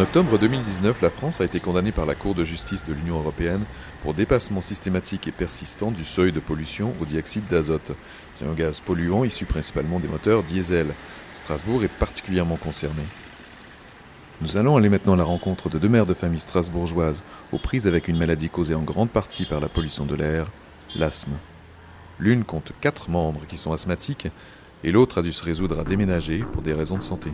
En octobre 2019, la France a été condamnée par la Cour de justice de l'Union européenne pour dépassement systématique et persistant du seuil de pollution au dioxyde d'azote. C'est un gaz polluant issu principalement des moteurs diesel. Strasbourg est particulièrement concerné. Nous allons aller maintenant à la rencontre de deux mères de famille strasbourgeoises aux prises avec une maladie causée en grande partie par la pollution de l'air, l'asthme. L'une compte quatre membres qui sont asthmatiques et l'autre a dû se résoudre à déménager pour des raisons de santé.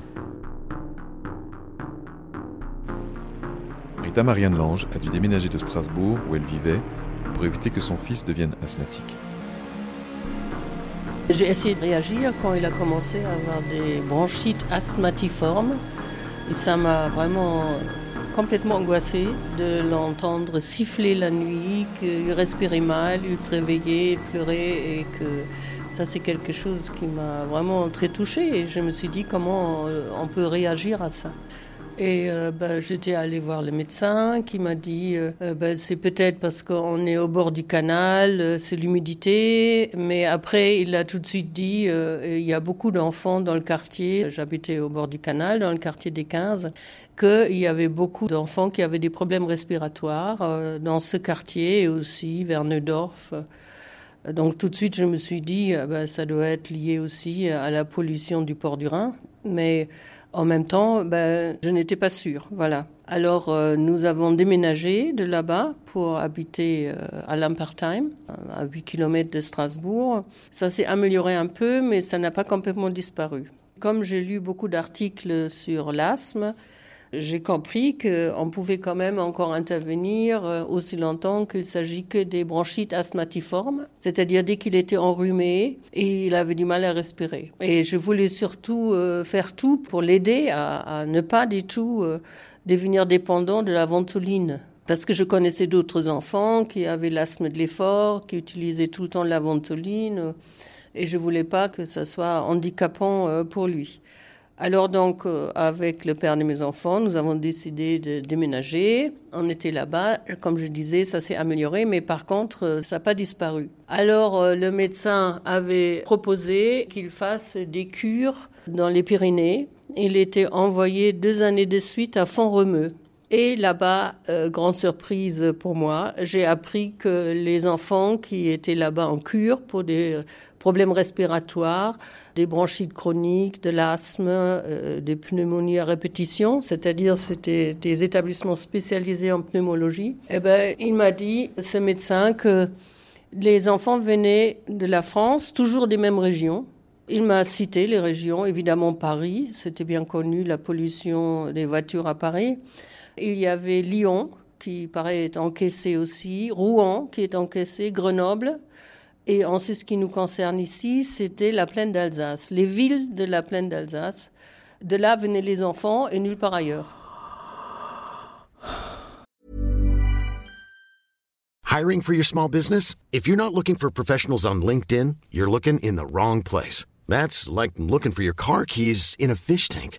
Marianne Lange a dû déménager de Strasbourg, où elle vivait, pour éviter que son fils devienne asthmatique. J'ai essayé de réagir quand il a commencé à avoir des bronchites asthmatiformes. Et ça m'a vraiment complètement angoissée de l'entendre siffler la nuit, qu'il respirait mal, il se réveillait, il pleurait et que ça c'est quelque chose qui m'a vraiment très touchée et je me suis dit comment on peut réagir à ça. Et euh, ben, j'étais allée voir le médecin qui m'a dit euh, euh, ben, c'est peut-être parce qu'on est au bord du canal, c'est l'humidité. Mais après, il a tout de suite dit il y a beaucoup d'enfants dans le quartier. J'habitais au bord du canal, dans le quartier des 15 qu'il y avait beaucoup d'enfants qui avaient des problèmes respiratoires dans ce quartier et aussi vers Neudorf. Donc tout de suite, je me suis dit, ben, ça doit être lié aussi à la pollution du port du Rhin. Mais en même temps, ben, je n'étais pas sûre. Voilà. Alors, euh, nous avons déménagé de là-bas pour habiter euh, à Lampertheim, à 8 km de Strasbourg. Ça s'est amélioré un peu, mais ça n'a pas complètement disparu. Comme j'ai lu beaucoup d'articles sur l'asthme, j'ai compris qu'on pouvait quand même encore intervenir euh, aussi longtemps qu'il s'agit que des bronchites asthmatiformes, c'est-à-dire dès qu'il était enrhumé et il avait du mal à respirer. Et je voulais surtout euh, faire tout pour l'aider à, ne pas du tout euh, devenir dépendant de la ventoline. Parce que je connaissais d'autres enfants qui avaient l'asthme de l'effort, qui utilisaient tout le temps la ventoline, et je voulais pas que ça soit handicapant pour lui. Alors donc, euh, avec le père de mes enfants, nous avons décidé de déménager. On était là-bas. Comme je disais, ça s'est amélioré, mais par contre, euh, ça n'a pas disparu. Alors, euh, le médecin avait proposé qu'il fasse des cures dans les Pyrénées. Il était envoyé deux années de suite à Font-Romeu. Et là-bas, grande surprise pour moi, j'ai appris que les enfants qui étaient là-bas en cure pour des problèmes respiratoires, des bronchites chroniques, de l'asthme, euh, des pneumonies à répétition, c'est-à-dire c'était des établissements spécialisés en pneumologie. Eh ben, il m'a dit, ce médecin, que les enfants venaient de la France, toujours des mêmes régions. Il m'a cité les régions, évidemment Paris, c'était bien connu, la pollution des voitures à Paris. Il y avait Lyon, qui paraît être encaissé aussi, Rouen, qui est encaissé, Grenoble, et en ce qui nous concerne ici, c'était la plaine d'Alsace, les villes de la plaine d'Alsace. De là venaient les enfants et nulle part ailleurs. Hiring for your small business? If you're not looking for professionals on LinkedIn, you're looking in the wrong place. That's like looking for your car keys in a fish tank.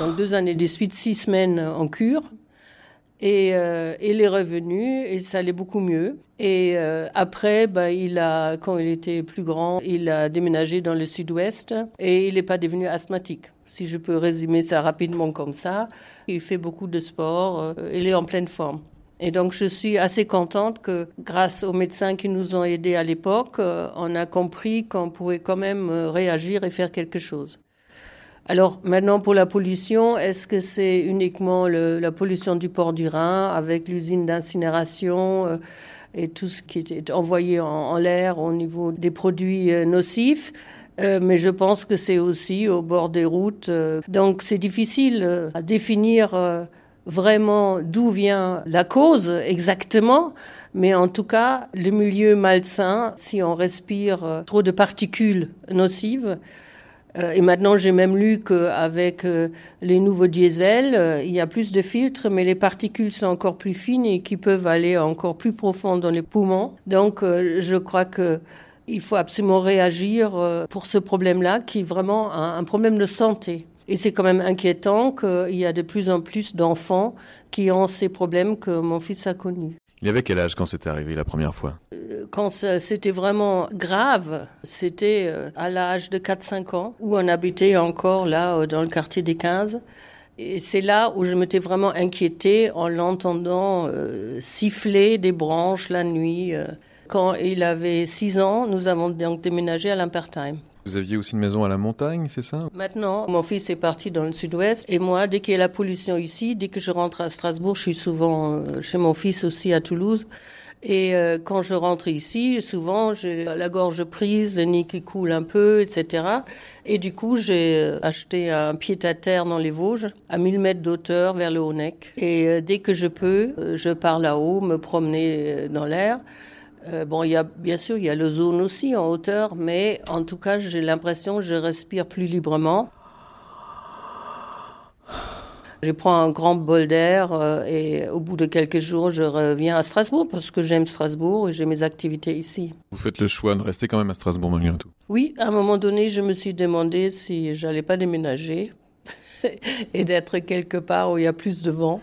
Donc deux années de suite, six semaines en cure. Et euh, il est revenu et ça allait beaucoup mieux. Et euh, après, bah, il a, quand il était plus grand, il a déménagé dans le sud-ouest et il n'est pas devenu asthmatique. Si je peux résumer ça rapidement comme ça, il fait beaucoup de sport, euh, il est en pleine forme. Et donc je suis assez contente que grâce aux médecins qui nous ont aidés à l'époque, euh, on a compris qu'on pouvait quand même réagir et faire quelque chose. Alors maintenant pour la pollution, est-ce que c'est uniquement la pollution du port du Rhin avec l'usine d'incinération euh, et tout ce qui est envoyé en, l'air au niveau des produits euh, nocifs? Euh, mais je pense que c'est aussi au bord des routes. donc c'est difficile à définir vraiment d'où vient la cause exactement, mais en tout cas, le milieu malsain, si on respire trop de particules nocives, Euh, et maintenant, j'ai même lu qu'avec euh, les nouveaux diesels, euh, il y a plus de filtres, mais les particules sont encore plus fines et qui peuvent aller encore plus profond dans les poumons. Donc, je crois que il faut absolument réagir pour ce problème-là, qui est vraiment un, problème de santé. Et c'est quand même inquiétant qu'il y a de plus en plus d'enfants qui ont ces problèmes que mon fils a connus. Il avait quel âge quand c'était arrivé la première fois? euh, Quand c'était vraiment grave, c'était euh, à l'âge de 4-5 ans, où on habitait encore là euh, dans le quartier des 15. Et c'est là où je m'étais vraiment inquiétée en l'entendant siffler des branches la nuit. Quand il avait 6 ans, nous avons donc déménagé à Lampertheim. Vous aviez aussi une maison à la montagne, c'est ça? Maintenant, mon fils est parti dans le sud-ouest et moi, dès qu'il y a la pollution ici, dès que je rentre à Strasbourg, je suis souvent euh, chez mon fils aussi à Toulouse. Et euh, quand je rentre ici, souvent j'ai la gorge prise, le nez qui coule un peu, etc. Et du coup, j'ai euh, acheté un pied-à-terre dans les Vosges, à 1000 mètres d'auteur vers le Haut-Nec. Et dès que je peux, je pars là-haut, me promener dans l'air. Euh, bon, il y a, bien sûr, il y a le zone aussi en hauteur, mais en tout cas, j'ai l'impression que je respire plus librement. Je prends un grand bol d'air euh, et au bout de quelques jours, je reviens à Strasbourg parce que j'aime Strasbourg et j'ai mes activités ici. Vous faites le choix de rester quand même à Strasbourg malgré tout Oui, à un moment donné, je me suis demandé si j'allais pas déménager et d'être quelque part où il y a plus de vent.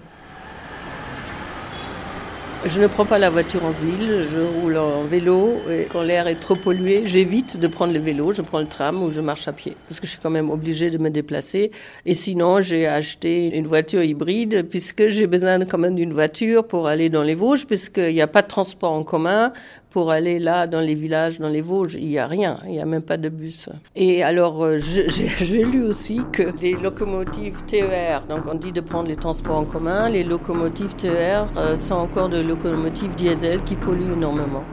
Je ne prends pas la voiture en ville, je roule en vélo et quand l'air est trop pollué, j'évite de prendre le vélo, je prends le tram ou je marche à pied parce que je suis quand même obligée de me déplacer. Et sinon, j'ai acheté une voiture hybride puisque j'ai besoin quand même d'une voiture pour aller dans les Vosges puisqu'il n'y a pas de transport en commun pour aller là dans les villages, dans les Vosges, il n'y a rien, il n'y a même pas de bus. Et alors, euh, j'ai lu aussi que les locomotives TER, donc on dit de prendre les transports en commun, les locomotives TER euh, sont encore des locomotives diesel qui polluent énormément.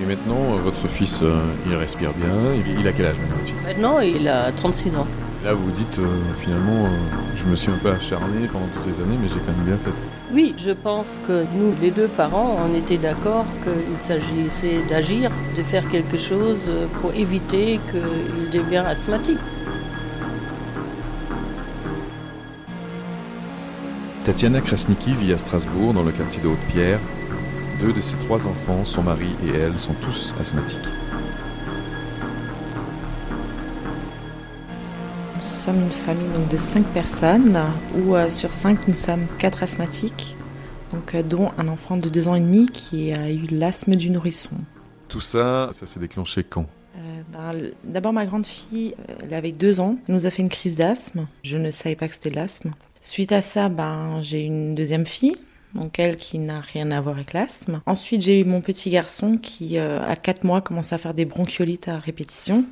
Et maintenant, euh, votre fils, il respire bien. Il a quel âge maintenant, votre fils? Maintenant, il a 36 ans. Là, vous vous dites, finalement, je me suis un peu acharné pendant toutes ces années, mais j'ai quand même bien fait. Oui, je pense que nous, les deux parents, on était d'accord qu'il s'agissait d'agir, de faire quelque chose pour éviter qu'il devienne asthmatique. Tatiana Krasniki vit à Strasbourg, dans le quartier de Haute-Pierre. Deux de ses trois enfants, son mari et elle, sont tous asthmatiques. Sommes une famille donc, de cinq personnes, où euh, sur cinq nous sommes quatre asthmatiques, donc, euh, dont un enfant de deux ans et demi qui a eu l'asthme du nourrisson. Tout ça, ça s'est déclenché quand? Euh, ben, D'abord, ma grande fille, elle avait deux ans, elle nous a fait une crise d'asthme. Je ne savais pas que c'était l'asthme. Suite à ça, ben, j'ai une deuxième fille, donc elle qui n'a rien à voir avec l'asthme. Ensuite, j'ai eu mon petit garçon qui, à quatre mois, commençait à faire des bronchiolites à répétition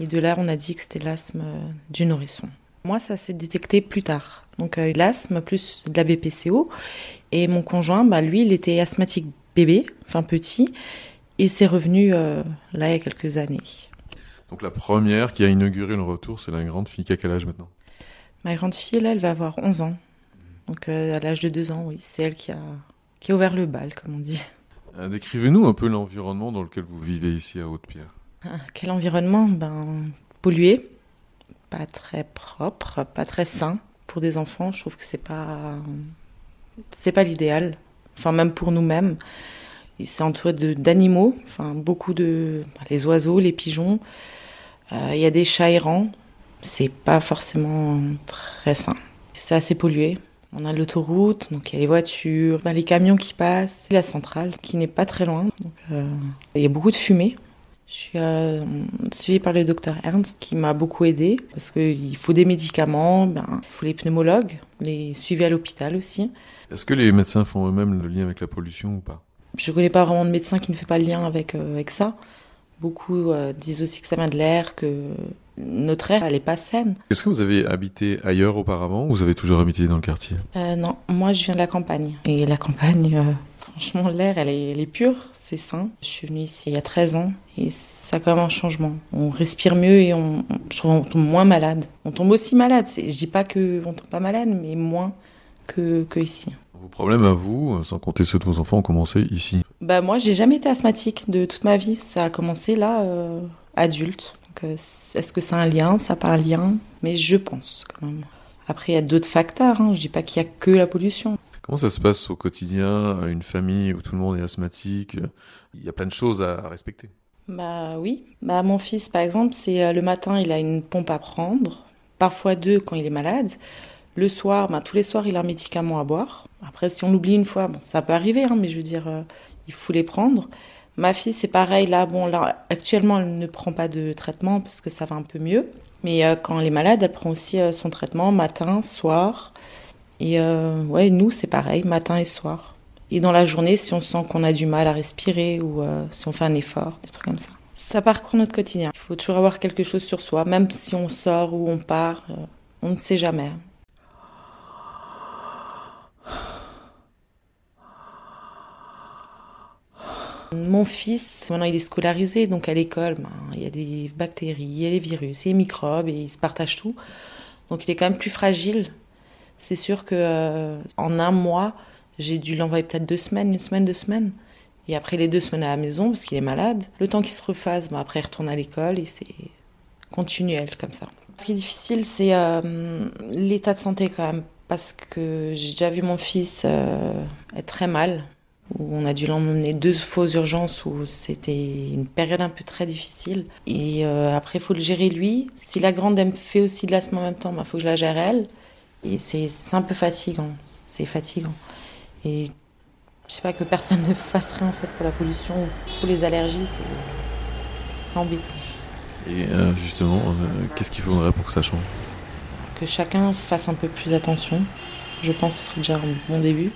et de là, on a dit que c'était l'asthme euh, du nourrisson. Moi, ça s'est détecté plus tard. Donc euh, l'asthme plus de la BPCO. Et mon conjoint, bah, lui, il était asthmatique bébé, enfin petit, et c'est revenu euh, là il y a quelques années. Donc la première qui a inauguré le retour, c'est la grande fille qui a quel âge maintenant? Ma grande fille, là, elle va avoir 11 ans. Donc à l'âge de 2 ans, oui, c'est elle qui a, qui a ouvert le bal, comme on dit. Décrivez-nous un peu l'environnement dans lequel vous vivez ici à Haute-Pierre. Ah, quel environnement? Ben pollué, pas très propre, pas très sain pour des enfants. Je trouve que c'est pas c'est pas l'idéal. Enfin même pour nous-mêmes. C'est entouré d'animaux, enfin beaucoup de ben, les oiseaux, les pigeons. Euh, il y a des chats errants. C'est pas forcément très sain. C'est assez pollué. On a l'autoroute, donc il y a les voitures, ben, les camions qui passent, la centrale qui n'est pas très loin. Euh, il y a beaucoup de fumée. Je suis euh, suivie par le docteur Ernst qui m'a beaucoup aidée parce qu'il faut des médicaments, ben, il faut les pneumologues, les suivis à l'hôpital aussi. Est-ce que les médecins font eux-mêmes le lien avec la pollution ou pas? Je ne connais pas vraiment de médecin qui ne fait pas le lien avec, euh, avec ça. Beaucoup euh, disent aussi que ça vient de l'air, que notre air, elle n'est pas saine. Est-ce que vous avez habité ailleurs auparavant ou vous avez toujours habité dans le quartier? Non, moi je viens de la campagne. Et la campagne, Franchement, l'air, elle est, elle est pure, c'est sain. Je suis venue ici il y a 13 ans et ça a quand même un changement. On respire mieux et on, on tombe moins malade. On tombe aussi malade. Je dis pas qu'on tombe pas malade, mais moins que, que ici. Vos problèmes à vous, sans compter ceux de vos enfants, ont commencé ici Bah moi, j'ai jamais été asthmatique de toute ma vie. Ça a commencé là, euh, adulte. Donc, est-ce que c'est un lien? Ça pas un lien? Mais je pense quand même. Après, il y a d'autres facteurs. Hein. Je dis pas qu'il y a que la pollution. Comment ça se passe au quotidien, une famille où tout le monde est asthmatique Il y a plein de choses à respecter? Bah oui. Bah mon fils, par exemple, c'est euh, le matin, il a une pompe à prendre, parfois deux quand il est malade. Le soir, bah, tous les soirs, il a un médicament à boire. Après, si on l'oublie une fois, ça peut arriver, hein, mais je veux dire, euh, il faut les prendre. Ma fille, c'est pareil. Là, bon, là, actuellement, elle ne prend pas de traitement parce que ça va un peu mieux. Mais euh, quand elle est malade, elle prend aussi son traitement matin, soir. Et ouais, nous, c'est pareil, matin et soir. Et dans la journée, si on sent qu'on a du mal à respirer ou euh, si on fait un effort, des trucs comme ça. Ça parcourt notre quotidien. Il faut toujours avoir quelque chose sur soi, même si on sort ou on part, euh, on ne sait jamais. Mon fils, maintenant il est scolarisé, donc à l'école, ben, il y a des bactéries, il y a les virus, il y a les microbes, et il se partage tout. Donc il est quand même plus fragile. C'est sûr que euh, en un mois, j'ai dû l'envoyer peut-être deux semaines, une semaine, deux semaines. Et après les deux semaines à la maison, parce qu'il est malade, le temps qu'il se refasse, après il retourne à l'école et c'est continuel comme ça. Ce qui est difficile, c'est euh, l'état de santé quand même, parce que j'ai déjà vu mon fils euh, être très mal, où on a dû l'emmener deux fois aux urgences, où c'était une période un peu très difficile. Et après, il faut le gérer lui. Si la grande, elle fait aussi de l'asthme en même temps, il bah, faut que je la gère elle. Et c'est un peu fatigant, c'est fatigant. Et je sais pas que personne ne fasse rien en fait pour la pollution ou pour les allergies, c'est embêtant. Et euh, justement, euh, qu'est-ce qu'il faudrait pour que ça change? Que chacun fasse un peu plus attention. Je pense que ce serait déjà un bon début.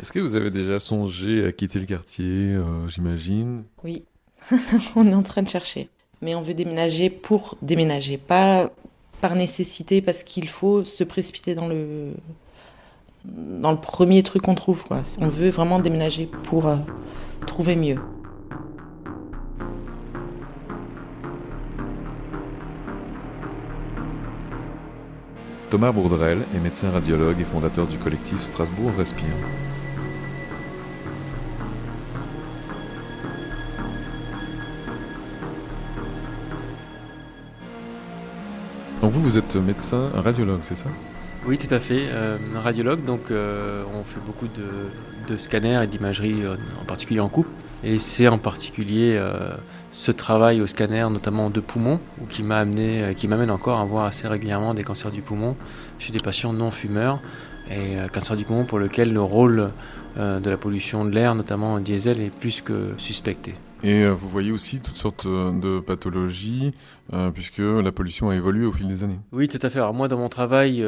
Est-ce que vous avez déjà songé à quitter le quartier, euh, j'imagine? Oui, on est en train de chercher. Mais on veut déménager pour déménager, pas par nécessité, parce qu'il faut se précipiter dans le, dans le premier truc qu'on trouve. On veut vraiment déménager pour euh, trouver mieux. Thomas Bourdrel est médecin radiologue et fondateur du collectif Strasbourg Respire. Vous, vous êtes médecin radiologue, c'est ça? Oui, tout à fait. Euh, radiologue, donc euh, on fait beaucoup de, scanners et d'imagerie, euh, en particulier en coupe. Et c'est en particulier euh, ce travail au scanner, notamment de poumons, qui m'a amené, qui m'amène encore à voir assez régulièrement des cancers du poumon chez des patients non fumeurs et cancer du poumon pour lequel le rôle de la pollution de l'air, notamment diesel, est plus que suspecté. Et vous voyez aussi toutes sortes de pathologies, puisque la pollution a évolué au fil des années. Oui, tout à fait. Alors moi, dans mon travail,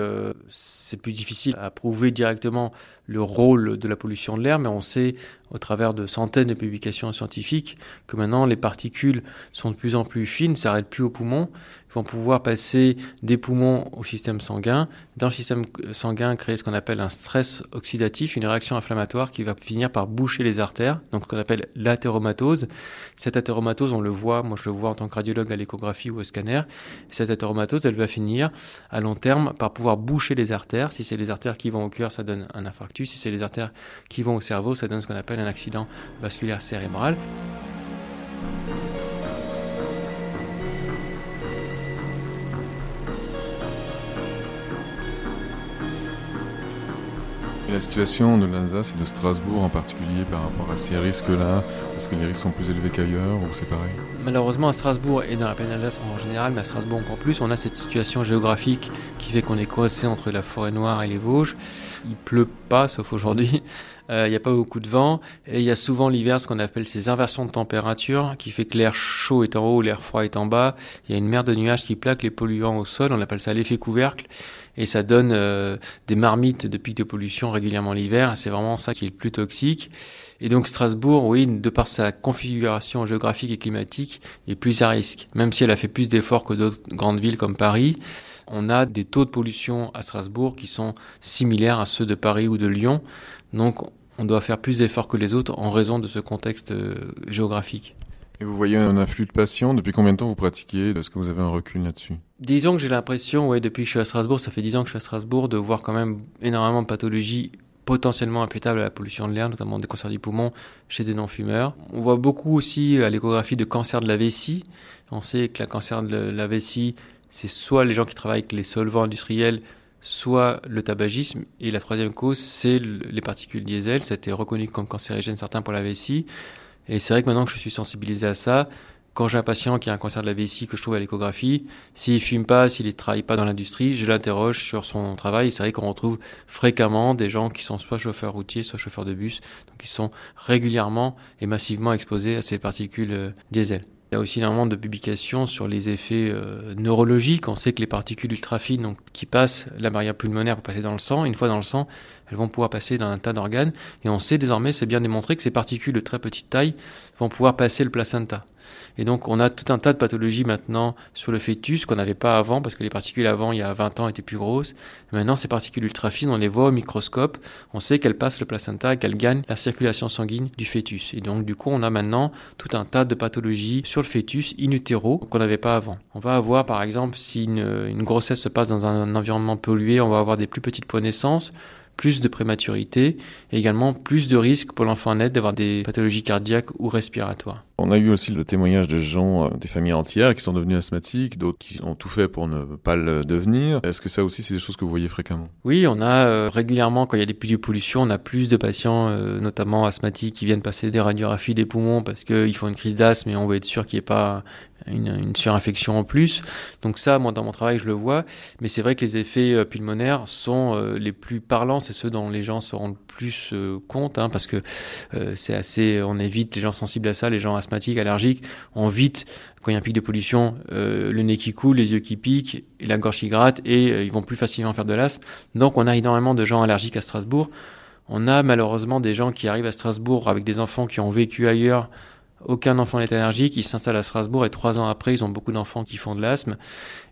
c'est plus difficile à prouver directement le rôle de la pollution de l'air, mais on sait au travers de centaines de publications scientifiques que maintenant les particules sont de plus en plus fines, s'arrêtent plus aux poumons, ils vont pouvoir passer des poumons au système sanguin, dans le système sanguin créer ce qu'on appelle un stress oxydatif, une réaction inflammatoire qui va finir par boucher les artères, donc ce qu'on appelle l'athéromatose. Cette athéromatose, on le voit, moi je le vois en tant que radiologue à l'échographie ou au scanner, cette athéromatose, elle va finir à long terme par pouvoir boucher les artères. Si c'est les artères qui vont au cœur, ça donne un infarctus. Si c'est les artères qui vont au cerveau, ça donne ce qu'on appelle un accident vasculaire cérébral. La situation de l'Alsace et de Strasbourg en particulier par rapport à ces risques-là Est-ce que les risques sont plus élevés qu'ailleurs ou c'est pareil? Malheureusement à Strasbourg et dans la plaine d'Alsace en général, mais à Strasbourg encore plus, on a cette situation géographique qui fait qu'on est coincé entre la forêt noire et les Vosges. Il pleut pas, sauf aujourd'hui. Euh, il n'y a pas beaucoup de vent et il y a souvent l'hiver ce qu'on appelle ces inversions de température qui fait que l'air chaud est en haut, l'air froid est en bas. Il y a une mer de nuages qui plaque les polluants au sol, on appelle ça l'effet couvercle et ça donne euh, des marmites de pics de pollution régulièrement l'hiver. C'est vraiment ça qui est le plus toxique. Et donc Strasbourg, oui, de par sa configuration géographique et climatique, est plus à risque. Même si elle a fait plus d'efforts que d'autres grandes villes comme Paris, on a des taux de pollution à Strasbourg qui sont similaires à ceux de Paris ou de Lyon. Donc on doit faire plus d'efforts que les autres en raison de ce contexte euh, géographique. Et vous voyez un afflux de patients. Depuis combien de temps vous pratiquez? Est-ce que vous avez un recul là-dessus? Disons que j'ai l'impression, ouais, depuis que je suis à Strasbourg, ça fait 10 ans que je suis à Strasbourg, de voir quand même énormément de pathologies potentiellement imputables à la pollution de l'air, notamment des cancers du poumon chez des non-fumeurs. On voit beaucoup aussi à l'échographie de cancer de la vessie. On sait que le cancer de la vessie, c'est soit les gens qui travaillent avec les solvants industriels, soit le tabagisme. Et la troisième cause, c'est les particules diesel. Ça a été reconnu comme cancérigène certain pour la vessie. Et c'est vrai que maintenant que je suis sensibilisé à ça, quand j'ai un patient qui a un cancer de la vessie que je trouve à l'échographie, s'il fume pas, s'il ne travaille pas dans l'industrie, je l'interroge sur son travail. C'est vrai qu'on retrouve fréquemment des gens qui sont soit chauffeurs routiers, soit chauffeurs de bus, donc qui sont régulièrement et massivement exposés à ces particules euh, diesel. Il y a aussi énormément de publications sur les effets euh, neurologiques. On sait que les particules ultrafines donc, qui passent la barrière pulmonaire pour passer dans le sang, une fois dans le sang, elles vont pouvoir passer dans un tas d'organes. Et on sait désormais, c'est bien démontré, que ces particules de très petite taille vont pouvoir passer le placenta. Et donc, on a tout un tas de pathologies maintenant sur le fœtus qu'on n'avait pas avant, parce que les particules avant, il y a 20 ans, étaient plus grosses. maintenant, ces particules ultra fines, on les voit au microscope. On sait qu'elles passent le placenta et qu'elles gagnent la circulation sanguine du fœtus. Et donc, du coup, on a maintenant tout un tas de pathologies sur le fœtus in utero qu'on n'avait pas avant. On va avoir, par exemple, si une, grossesse se passe dans un environnement pollué, on va avoir des plus petites points naissance plus de prématurité et également plus de risques pour l'enfant net d'avoir des pathologies cardiaques ou respiratoires. On a eu aussi le témoignage de gens, euh, des familles entières qui sont devenues asthmatiques, d'autres qui ont tout fait pour ne pas le devenir. Est-ce que ça aussi, c'est des choses que vous voyez fréquemment? Oui, on a euh, régulièrement, quand il y a des puits de pollution, on a plus de patients, euh, notamment asthmatiques, qui viennent passer des radiographies des poumons parce qu'ils font une crise d'asthme et on veut être sûr qu'il n'y ait pas une, une, surinfection en plus. Donc ça, moi, dans mon travail, je le vois. Mais c'est vrai que les effets pulmonaires sont les plus parlants, c'est ceux dont les gens se rendent plus euh, compte, hein, parce que euh, c'est assez, on évite les gens sensibles à ça, les gens asthmatiques, allergiques, on vite quand il y a un pic de pollution, euh, le nez qui coule, les yeux qui piquent, et la gorge qui gratte, et ils vont plus facilement faire de l'asthme. Donc on a énormément de gens allergiques à Strasbourg. On a malheureusement des gens qui arrivent à Strasbourg avec des enfants qui ont vécu ailleurs. Aucun enfant n'est allergique, ils s'installent à Strasbourg et trois ans après, ils ont beaucoup d'enfants qui font de l'asthme.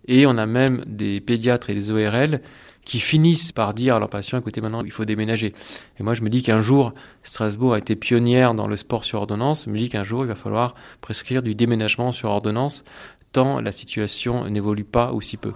Et on a même des pédiatres et des ORL qui finissent par dire à leurs patients, écoutez, maintenant, il faut déménager. Et moi, je me dis qu'un jour, Strasbourg a été pionnière dans le sport sur ordonnance. Je me dis qu'un jour, il va falloir prescrire du déménagement sur ordonnance, tant la situation n'évolue pas aussi peu.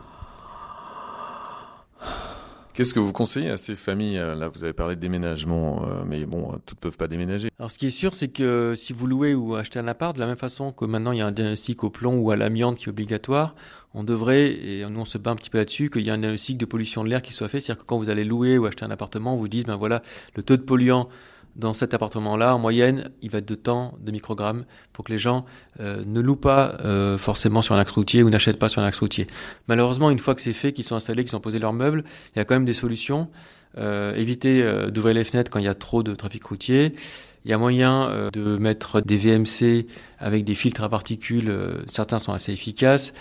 Qu'est-ce que vous conseillez à ces familles euh, Là, vous avez parlé de déménagement, euh, mais bon, euh, toutes peuvent pas déménager. Alors, ce qui est sûr, c'est que si vous louez ou achetez un appart, de la même façon que maintenant il y a un diagnostic au plomb ou à l'amiante qui est obligatoire, on devrait, et nous on se bat un petit peu là-dessus, qu'il y ait un diagnostic de pollution de l'air qui soit fait. C'est-à-dire que quand vous allez louer ou acheter un appartement, on vous dise, ben voilà, le taux de polluant dans cet appartement-là, en moyenne, il va être de temps de microgrammes pour que les gens euh, ne louent pas euh, forcément sur un axe routier ou n'achètent pas sur un axe routier. Malheureusement, une fois que c'est fait, qu'ils sont installés, qu'ils ont posé leurs meubles, il y a quand même des solutions. Euh, éviter euh, d'ouvrir les fenêtres quand il y a trop de trafic routier. Il y a moyen euh, de mettre des VMC avec des filtres à particules. certains sont assez efficaces.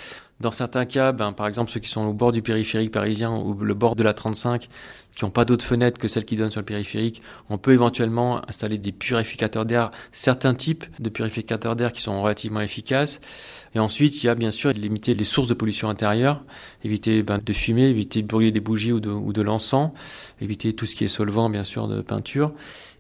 Dans certains cas, ben, par exemple ceux qui sont au bord du périphérique parisien ou le bord de la 35, qui n'ont pas d'autres fenêtres que celles qui donnent sur le périphérique, on peut éventuellement installer des purificateurs d'air, certains types de purificateurs d'air qui sont relativement efficaces. Et ensuite, il y a bien sûr limiter les sources de pollution intérieure, éviter ben, de fumer, éviter de brûler des bougies ou de, de l'encens, éviter tout ce qui est solvant, bien sûr, de peinture.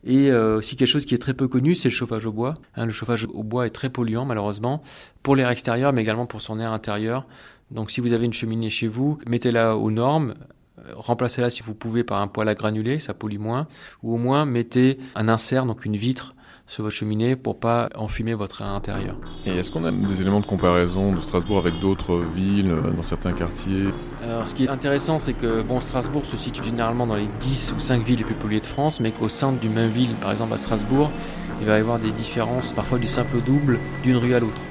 Et euh, aussi quelque chose qui est très peu connu, c'est le chauffage au bois. Hein, le chauffage au bois est très polluant malheureusement pour l'air extérieur, mais également pour son air intérieur. Donc si vous avez une cheminée chez vous, mettez-la aux normes, euh, remplacez-la si vous pouvez par un poêle à granulés, ça pollue moins, ou au moins mettez un insert, donc une vitre sur votre cheminée pour pas enfumer votre air intérieur. Et est-ce qu'on a des éléments de comparaison de Strasbourg avec d'autres villes euh, dans certains quartiers? Alors ce qui est intéressant c'est que bon Strasbourg se situe généralement dans les 10 ou 5 villes les plus polluées de France mais qu'au sein d'une même ville, par exemple à Strasbourg, il va y avoir des différences parfois du simple au double d'une rue à l'autre.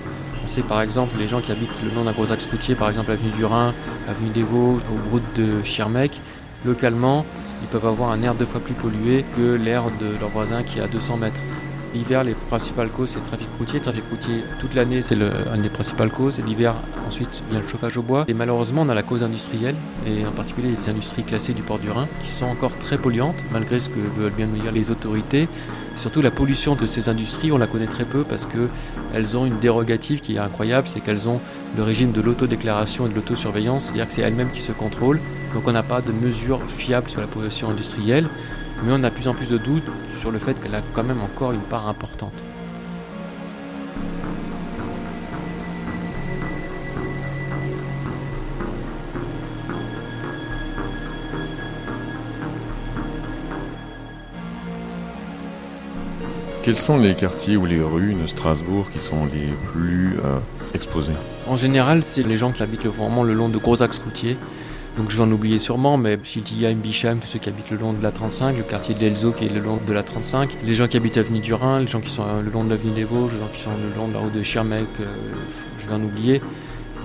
On sait par exemple les gens qui habitent le long d'un gros axe routier, par exemple avenue du Rhin, avenue des Vosges ou route de Schirmeck, localement, ils peuvent avoir un air deux fois plus pollué que l'air de leur voisin qui est à 200 mètres. L'hiver, les principales causes, c'est le trafic routier. Le trafic routier, toute l'année, c'est une des principales causes. L'hiver, ensuite, vient le chauffage au bois. Et malheureusement, on a la cause industrielle, et en particulier les industries classées du port du Rhin, qui sont encore très polluantes, malgré ce que veulent bien nous dire les autorités. Surtout la pollution de ces industries, on la connaît très peu parce qu'elles ont une dérogative qui est incroyable, c'est qu'elles ont le régime de l'autodéclaration et de l'autosurveillance, c'est-à-dire que c'est elles-mêmes qui se contrôlent. Donc on n'a pas de mesures fiables sur la pollution industrielle mais on a de plus en plus de doutes sur le fait qu'elle a quand même encore une part importante. Quels sont les quartiers ou les rues de Strasbourg qui sont les plus euh, exposés? En général, c'est les gens qui habitent vraiment le long de gros axes routiers. Donc je vais en oublier sûrement, mais Schiltigheim, Bichheim, tous ceux qui habitent le long de la 35, le quartier de l'Elzo qui est le long de la 35, les gens qui habitent avenue du Rhin, les gens qui sont le long de l'avenue des Vosges, les gens qui sont le long de la route de Schirmeck, euh, je vais en oublier.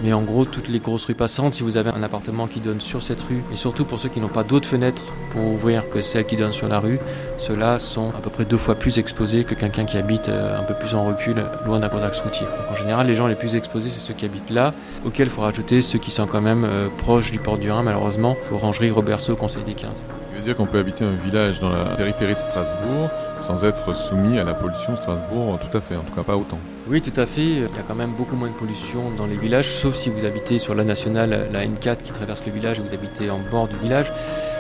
Mais en gros, toutes les grosses rues passantes, si vous avez un appartement qui donne sur cette rue, et surtout pour ceux qui n'ont pas d'autres fenêtres pour ouvrir que celles qui donnent sur la rue, ceux-là sont à peu près deux fois plus exposés que quelqu'un qui habite euh, un peu plus en recul, loin d'un gros axe routier. Donc en général, les gens les plus exposés, c'est ceux qui habitent là, auxquels il faut rajouter ceux qui sont quand même euh, proches du port du Rhin, malheureusement, Orangerie, Roberceau, Conseil des 15 veut dire qu'on peut habiter un village dans la périphérie de Strasbourg sans être soumis à la pollution Strasbourg tout à fait, en tout cas pas autant. Oui, tout à fait. Il y a quand même beaucoup moins de pollution dans les villages, sauf si vous habitez sur la nationale, la N4 qui traverse le village et vous habitez en bord du village.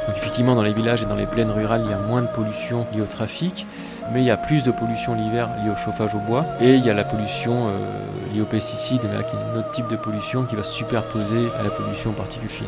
Donc effectivement, dans les villages et dans les plaines rurales, il y a moins de pollution liée au trafic, mais il y a plus de pollution l'hiver liée au chauffage au bois. Et il y a la pollution euh, liée aux pesticides, qui est un autre type de pollution qui va se superposer à la pollution particules fines.